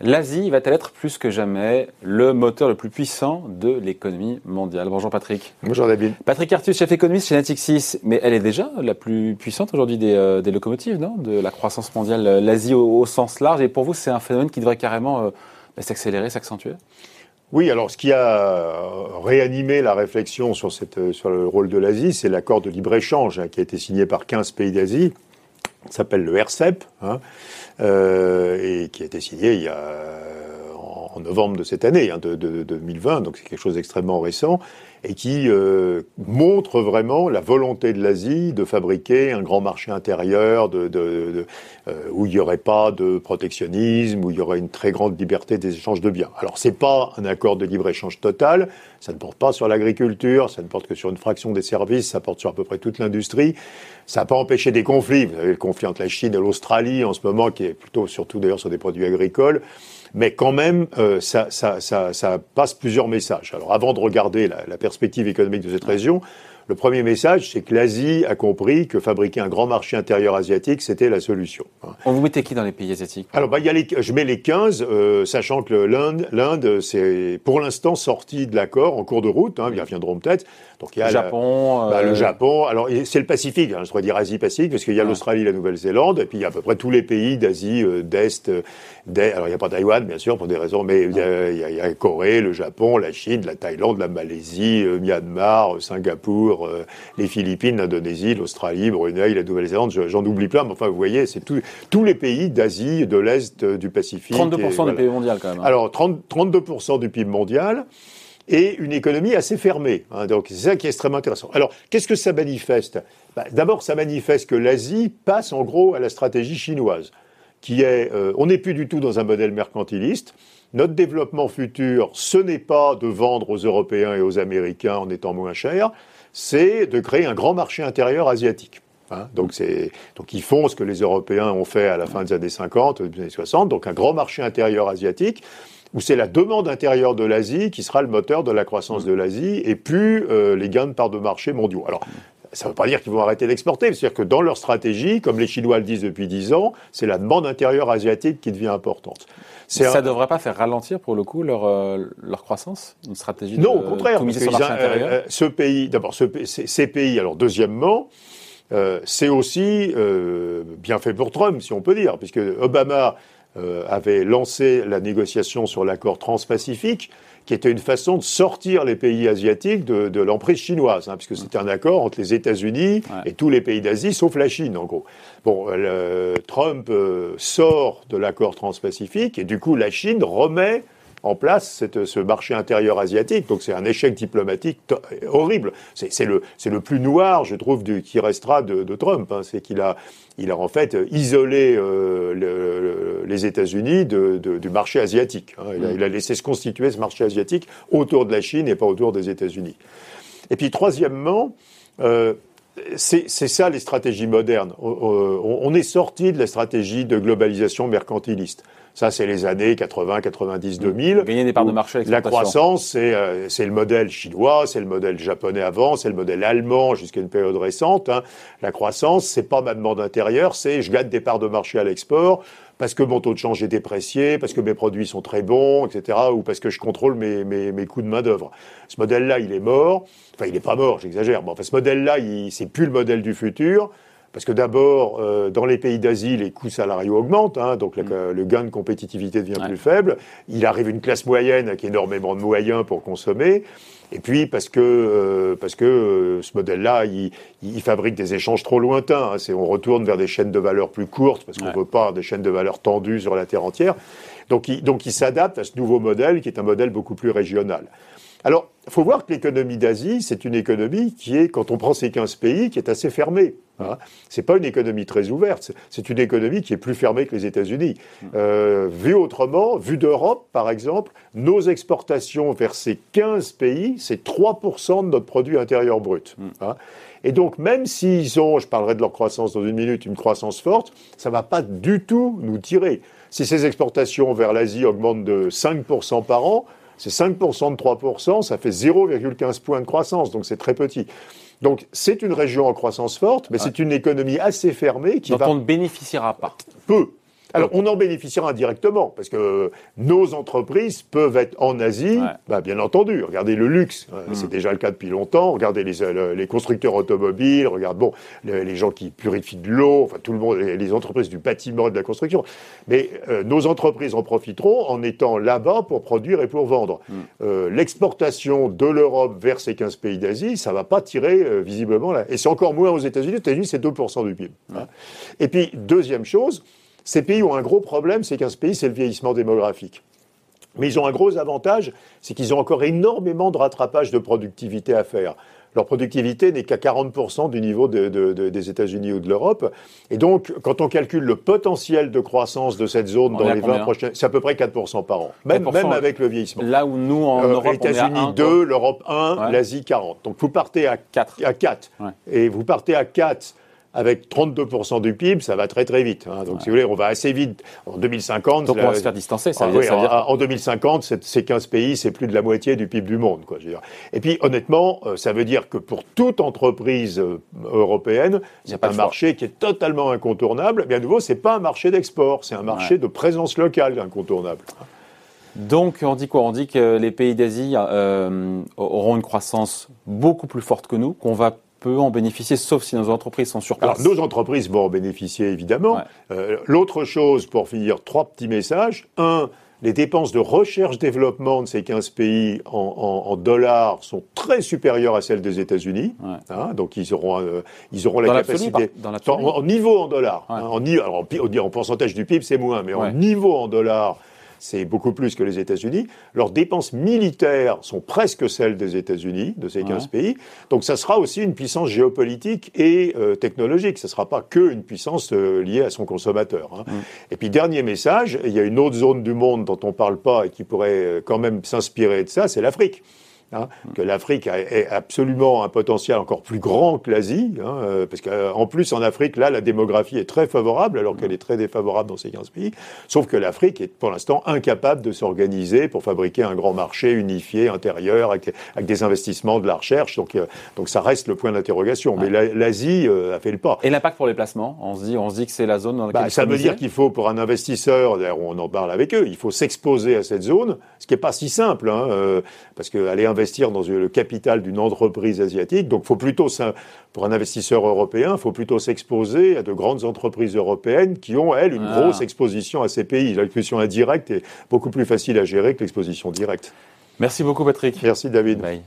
L'Asie va-t-elle être plus que jamais le moteur le plus puissant de l'économie mondiale? Bonjour Patrick. Bonjour David. Patrick Artus, chef économiste chez Natixis, mais elle est déjà la plus puissante aujourd'hui des, euh, locomotives, non? De la croissance mondiale, l'Asie au, sens large. Et pour vous, c'est un phénomène qui devrait carrément euh, bah, s'accélérer, s'accentuer? Oui, alors ce qui a réanimé la réflexion sur, cette, sur le rôle de l'Asie, c'est l'accord de libre-échange hein, qui a été signé par 15 pays d'Asie, s'appelle le RCEP. Hein. Euh, et qui a été signé en novembre de cette année, hein, de, de, 2020, donc c'est quelque chose d'extrêmement récent, et qui euh, montre vraiment la volonté de l'Asie de fabriquer un grand marché intérieur euh, où il n'y aurait pas de protectionnisme, où il y aurait une très grande liberté des échanges de biens. Alors c'est pas un accord de libre-échange total, ça ne porte pas sur l'agriculture, ça ne porte que sur une fraction des services, ça porte sur à peu près toute l'industrie. Ça n'a pas empêché des conflits. Vous avez le conflit entre la Chine et l'Australie en ce moment, qui est plutôt surtout d'ailleurs sur des produits agricoles mais quand même, euh, ça, passe plusieurs messages. Alors avant de regarder la, la perspective économique de cette région, le premier message, c'est que l'Asie a compris que fabriquer un grand marché intérieur asiatique, c'était la solution. On vous mettez qui dans les pays asiatiques? Alors, bah, y a les, je mets les 15, euh, sachant que l'Inde, l'Inde, c'est pour l'instant sorti de l'accord en cours de route. Hein, ils reviendront peut-être. Donc il y a le Japon. Bah, le euh, Japon. Alors c'est le Pacifique. Hein, je pourrais dire Asie-Pacifique parce qu'il y a l'Australie, la Nouvelle-Zélande, et puis il y a à peu près tous les pays d'Asie euh, d'est. alors il n'y a pas Taïwan, bien sûr, pour des raisons, mais il y, a, il y, a, Corée, le Japon, la Chine, la Thaïlande, la Malaisie, Myanmar, Singapour. Euh, les Philippines, l'Indonésie, l'Australie, Brunei, la Nouvelle-Zélande, j'en oublie plein, mais enfin, vous voyez, c'est tous les pays d'Asie, de l'Est, euh, du Pacifique. 32% du PIB mondial, quand même. Hein. Alors, 32% du PIB mondial et une économie assez fermée. Hein. donc, c'est ça qui est extrêmement intéressant. Alors, qu'est-ce que ça manifeste? Bah, D'abord, ça manifeste que l'Asie passe en gros à la stratégie chinoise, qui est, euh, on n'est plus du tout dans un modèle mercantiliste. Notre développement futur, ce n'est pas de vendre aux Européens et aux Américains en étant moins cher, c'est de créer un grand marché intérieur asiatique. Hein. donc, ils font ce que les Européens ont fait à la fin des années 50, des années 60, donc un grand marché intérieur asiatique où c'est la demande intérieure de l'Asie qui sera le moteur de la croissance de l'Asie et plus euh, les gains de part de marché mondiaux. Alors, ça ne veut pas dire qu'ils vont arrêter d'exporter, c'est-à-dire que dans leur stratégie, comme les Chinois le disent depuis dix ans, c'est la demande intérieure asiatique qui devient importante. Ça ne devrait pas faire ralentir pour le coup leur, euh, leur croissance, une stratégie Non, au contraire. Parce euh, euh, ce pays, d'abord, ce, ces pays, alors deuxièmement, c'est aussi bien fait pour Trump, si on peut dire, puisque Obama avait lancé la négociation sur l'accord transpacifique qui était une façon de sortir les pays asiatiques de, l'emprise chinoise, hein, puisque c'était un accord entre les États-Unis et tous les pays d'Asie, sauf la Chine, en gros. Bon, Trump euh, sort de l'accord transpacifique et du coup, la Chine remet en place cette, ce marché intérieur asiatique. Donc c'est un échec diplomatique horrible. C'est le, plus noir, je trouve, du, qui restera de, Trump. Hein. C'est qu'il a, il a en fait isolé euh, le, les États-Unis du marché asiatique. Hein. Il, a, il, a, laissé se constituer ce marché asiatique autour de la Chine et pas autour des États-Unis. Et puis troisièmement, euh, c'est ça les stratégies modernes. On est sorti de la stratégie de globalisation mercantiliste. Ça, c'est les années 80, 90, 2000. Gagner des parts de marché. La croissance, euh, c'est le modèle chinois, c'est le modèle japonais avant, c'est le modèle allemand jusqu'à une période récente. Hein. La croissance, c'est pas ma demande intérieure, c'est je gagne des parts de marché à l'export parce que mon taux de change est déprécié, parce que mes produits sont très bons, etc., ou parce que je contrôle mes, mes, mes coûts de main d'œuvre. Ce modèle-là, il est mort. Enfin, il n'est pas mort, j'exagère. Bon, enfin, ce modèle-là, c'est plus le modèle du futur. Parce que d'abord, euh, dans les pays d'Asie, les coûts salariaux augmentent, hein, donc mm. le, gain de compétitivité devient plus faible. Il arrive une classe moyenne avec énormément de moyens pour consommer. Et puis parce que euh, parce que euh, ce modèle-là, il, il, fabrique des échanges trop lointains. Hein, c'est on retourne vers des chaînes de valeur plus courtes parce qu'on ne veut pas des chaînes de valeur tendues sur la terre entière. Donc il, donc il s'adapte à ce nouveau modèle qui est un modèle beaucoup plus régional. Alors, il faut voir que l'économie d'Asie, c'est une économie qui est, quand on prend ces 15 pays, qui est assez fermée. Hein. C'est pas une économie très ouverte, c'est une économie qui est plus fermée que les États-Unis. Euh, vu autrement, vu d'Europe, par exemple, nos exportations vers ces 15 pays, c'est 3% de notre produit intérieur brut. Hein. Et donc, même s'ils ont, je parlerai de leur croissance dans une minute, une croissance forte, ça ne va pas du tout nous tirer. Si ces exportations vers l'Asie augmentent de 5% par an, C'est 5% de 3%, ça fait 0,15 points de croissance, donc c'est très petit. Donc c'est une région en croissance forte, mais c'est une économie assez fermée qui dont va on ne bénéficiera pas. peu. Alors, on en bénéficiera indirectement, parce que nos entreprises peuvent être en Asie, Ouais. bah, bien entendu. Regardez le luxe, euh, c'est déjà le cas depuis longtemps. Regardez les, euh, les constructeurs automobiles, regarde bon, les, les gens qui purifient de l'eau, enfin tout le monde, les, les entreprises du bâtiment et de la construction. Mais euh, nos entreprises en profiteront en étant là-bas pour produire et pour vendre. Euh, L'exportation de l'Europe vers ces 15 pays d'Asie, ça va pas tirer euh, visiblement là. Et c'est encore moins aux États-Unis. Aux États-Unis, c'est 2% du PIB. hein. Et puis, deuxième chose, ces pays ont un gros problème, c'est qu'un pays, c'est le vieillissement démographique. Mais ils ont un gros avantage, c'est qu'ils ont encore énormément de rattrapage de productivité à faire. Leur productivité n'est qu'à 40% du niveau de- de- de- des États-Unis ou de l'Europe. Et donc, quand on calcule le potentiel de croissance de cette zone On dans les 20 combien prochaines, c'est à peu près 4% par an. Même, 4%, même ouais. avec le vieillissement. Là où nous, en Euh, Europe, États-Unis on est à 1, 2, l'Europe 1, Ouais. l'Asie 40. Donc vous partez à 4. à 4. Ouais. Et vous partez à 4 avec 32% du PIB, ça va très très vite. hein. Donc si vous voulez, on va assez vite. En 2050, Donc on va se faire distancer. Ça ah veut oui, ça veut dire- en, en 2050, c'est- ces 15 pays, c'est plus de la moitié du PIB du monde. Quoi, je veux dire. Et puis, honnêtement, euh, ça veut dire que pour toute entreprise euh, européenne, c'est un choix. marché qui est totalement incontournable. Mais à nouveau, c'est pas un marché d'export, c'est un marché de présence locale incontournable. Donc, on dit quoi? On dit que les pays d'Asie euh, auront une croissance beaucoup plus forte que nous, qu'on va peu en bénéficier, sauf si nos entreprises sont sur place. Alors, nos entreprises vont en bénéficier, évidemment. Ouais. Euh, L'autre chose, pour finir, trois petits messages. Un, les dépenses de recherche-développement de ces 15 pays en, en- en dollars sont très supérieures à celles des États-Unis. Ouais. Hein, donc, ils auront, euh, ils auront la Dans capacité. par- dans en, en niveau en dollars. Ouais. hein, en, alors, en, pourcentage du PIB, c'est moins, mais Ouais. en niveau en dollars, c'est beaucoup plus que les États-Unis. Leurs dépenses militaires sont presque celles des États-Unis, de ces 15 pays. Donc ça sera aussi une puissance géopolitique et euh, technologique. Ce ne sera pas que une puissance euh, liée à son consommateur. hein. Et puis dernier message, il y a une autre zone du monde dont on ne parle pas et qui pourrait euh, quand même s'inspirer de ça, c'est l'Afrique. Hein. que l'Afrique a, est absolument un potentiel encore plus grand que l'Asie, hein, euh, parce qu'en plus en Afrique, là, la démographie est très favorable, alors qu'elle est très défavorable dans ces 15 pays. Sauf que l'Afrique est pour l'instant incapable de s'organiser pour fabriquer un grand marché unifié intérieur avec, avec des investissements de la recherche. Donc, euh, donc ça reste le point d'interrogation. Mais la- l'Asie euh, a fait le pas. Et l'impact pour les placements? On se dit, on se dit que c'est la zone dans laquelle Bah, ça veut dire qu'il faut, pour un investisseur, d'ailleurs on en parle avec eux, il faut s'exposer à cette zone, ce qui n'est pas si simple, hein, euh, parce qu'aller investir dans le capital d'une entreprise asiatique, donc faut plutôt, pour un investisseur européen, il faut plutôt s'exposer à de grandes entreprises européennes qui ont, elles, une Ah. grosse exposition à ces pays. L'exposition indirecte est beaucoup plus facile à gérer que l'exposition directe. Merci beaucoup, Patrick. Merci David. Bye.